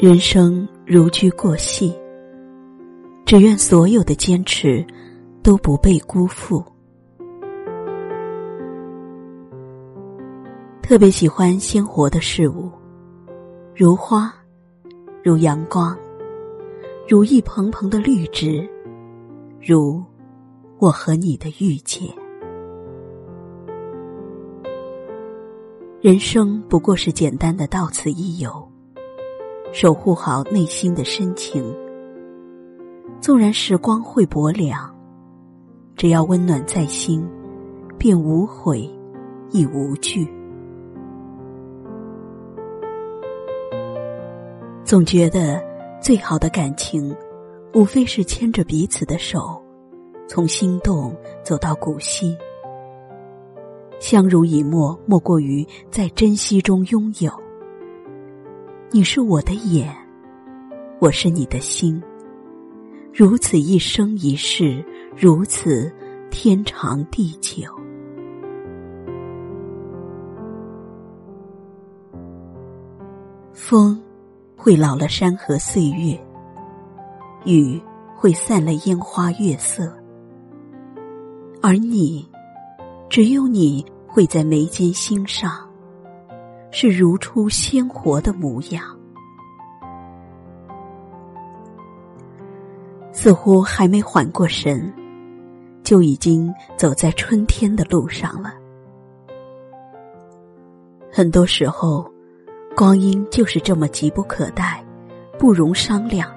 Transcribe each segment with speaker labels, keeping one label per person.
Speaker 1: 人生如驹过隙，只愿所有的坚持都不被辜负。特别喜欢鲜活的事物，如花，如阳光，如一蓬蓬的绿植，如我和你的遇见。人生不过是简单的到此一游。守护好内心的深情，纵然时光会薄凉，只要温暖在心，便无悔亦无惧。总觉得最好的感情，无非是牵着彼此的手，从心动走到古稀。相濡以沫，莫过于在珍惜中拥有。你是我的眼，我是你的心。如此一生一世，如此天长地久。风会老了山河岁月，雨会散了烟花月色，而你，只有你会在眉间心上。是如初鲜活的模样，似乎还没缓过神，就已经走在春天的路上了。很多时候，光阴就是这么急不可待，不容商量。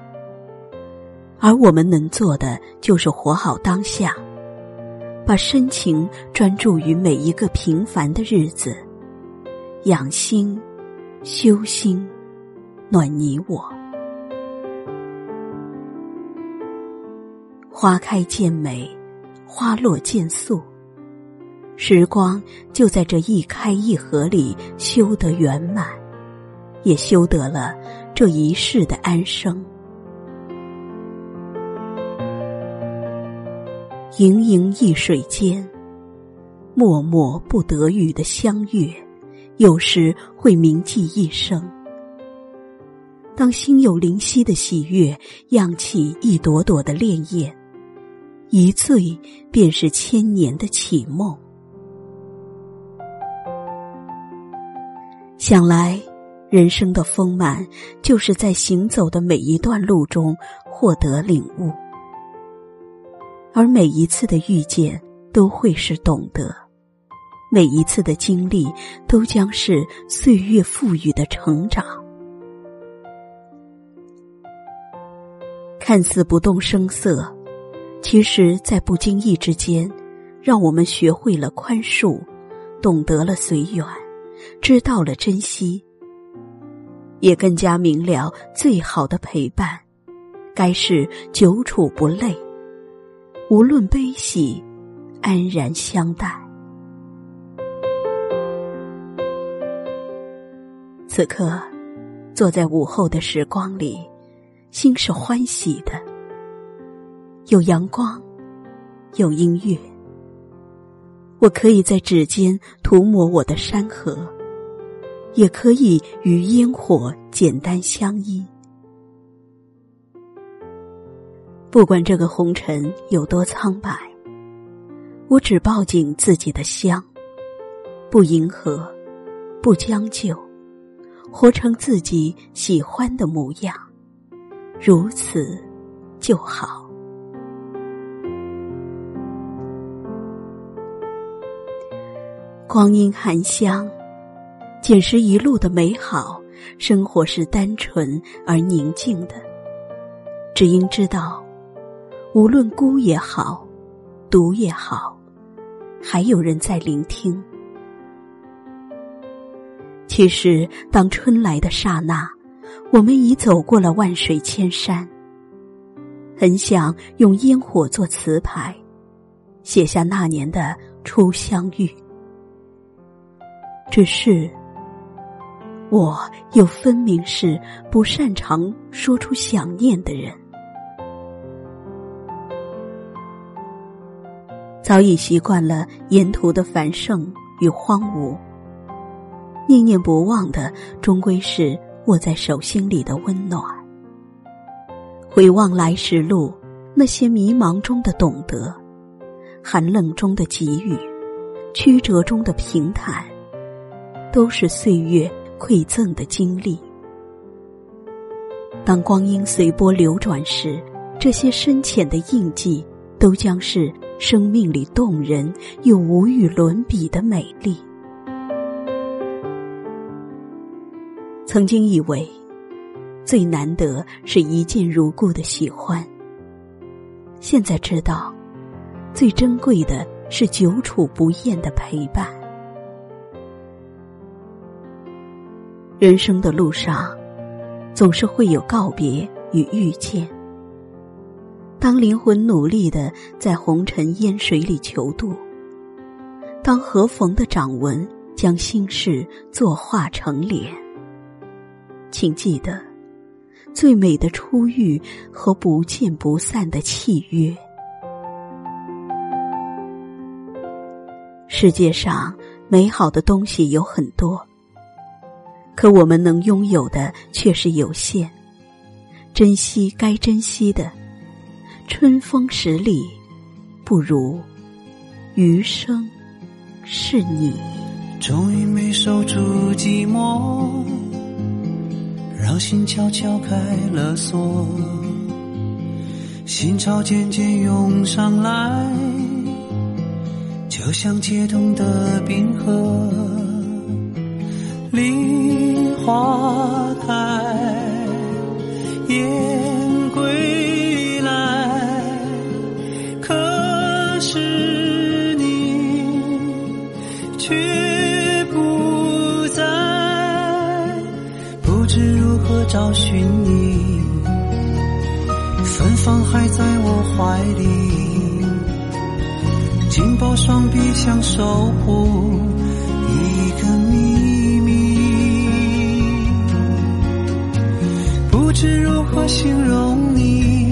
Speaker 1: 而我们能做的，就是活好当下，把深情专注于每一个平凡的日子。养心，修心，暖你我。花开见美，花落见素。时光就在这一开一合里修得圆满，也修得了这一世的安生。盈盈一水间，脉脉不得语的相悦。有时会铭记一生。当心有灵犀的喜悦，漾起一朵朵的潋滟，一醉便是千年的绮梦。想来，人生的丰满，就是在行走的每一段路中获得领悟，而每一次的遇见，都会是懂得。每一次的经历，都将是岁月赋予的成长。看似不动声色，其实，在不经意之间，让我们学会了宽恕，懂得了随缘，知道了珍惜，也更加明了最好的陪伴，该是久处不累，无论悲喜，安然相待。此刻，坐在午后的时光里，心是欢喜的。有阳光，有音乐，我可以在指尖涂抹我的山河，也可以与烟火简单相依。不管这个红尘有多苍白，我只抱紧自己的香，不迎合，不将就。活成自己喜欢的模样，如此就好。光阴含香，捡拾一路的美好。生活是单纯而宁静的，只因知道，无论孤也好，独也好，还有人在聆听。其实，当春来的刹那，我们已走过了万水千山。很想用烟火做词牌，写下那年的初相遇。只是，我又分明是不擅长说出想念的人。早已习惯了沿途的繁盛与荒芜。念念不忘的，终归是握在手心里的温暖。回望来时路，那些迷茫中的懂得，寒冷中的给予，曲折中的平坦，都是岁月馈赠的经历。当光阴随波流转时，这些深浅的印记，都将是生命里动人又无与伦比的美丽。曾经以为。最难得是一见如故的喜欢。现在知道，最珍贵的是久处不厌的陪伴。人生的路上，总是会有告别与遇见。当灵魂努力的在红尘烟水里求渡，当合缝的掌纹将心事作画成脸，请记得。最美的初遇和不见不散的契约。世界上美好的东西有很多，可我们能拥有的却是有限。珍惜该珍惜的，春风十里，不如余生是你。
Speaker 2: 终于没守住寂寞。让心悄悄开了锁，心潮渐渐涌上来，就像解冻的冰河。梨花开，燕找寻你，芬芳还在我怀里，紧抱双臂想守护一个秘密，不知如何形容你。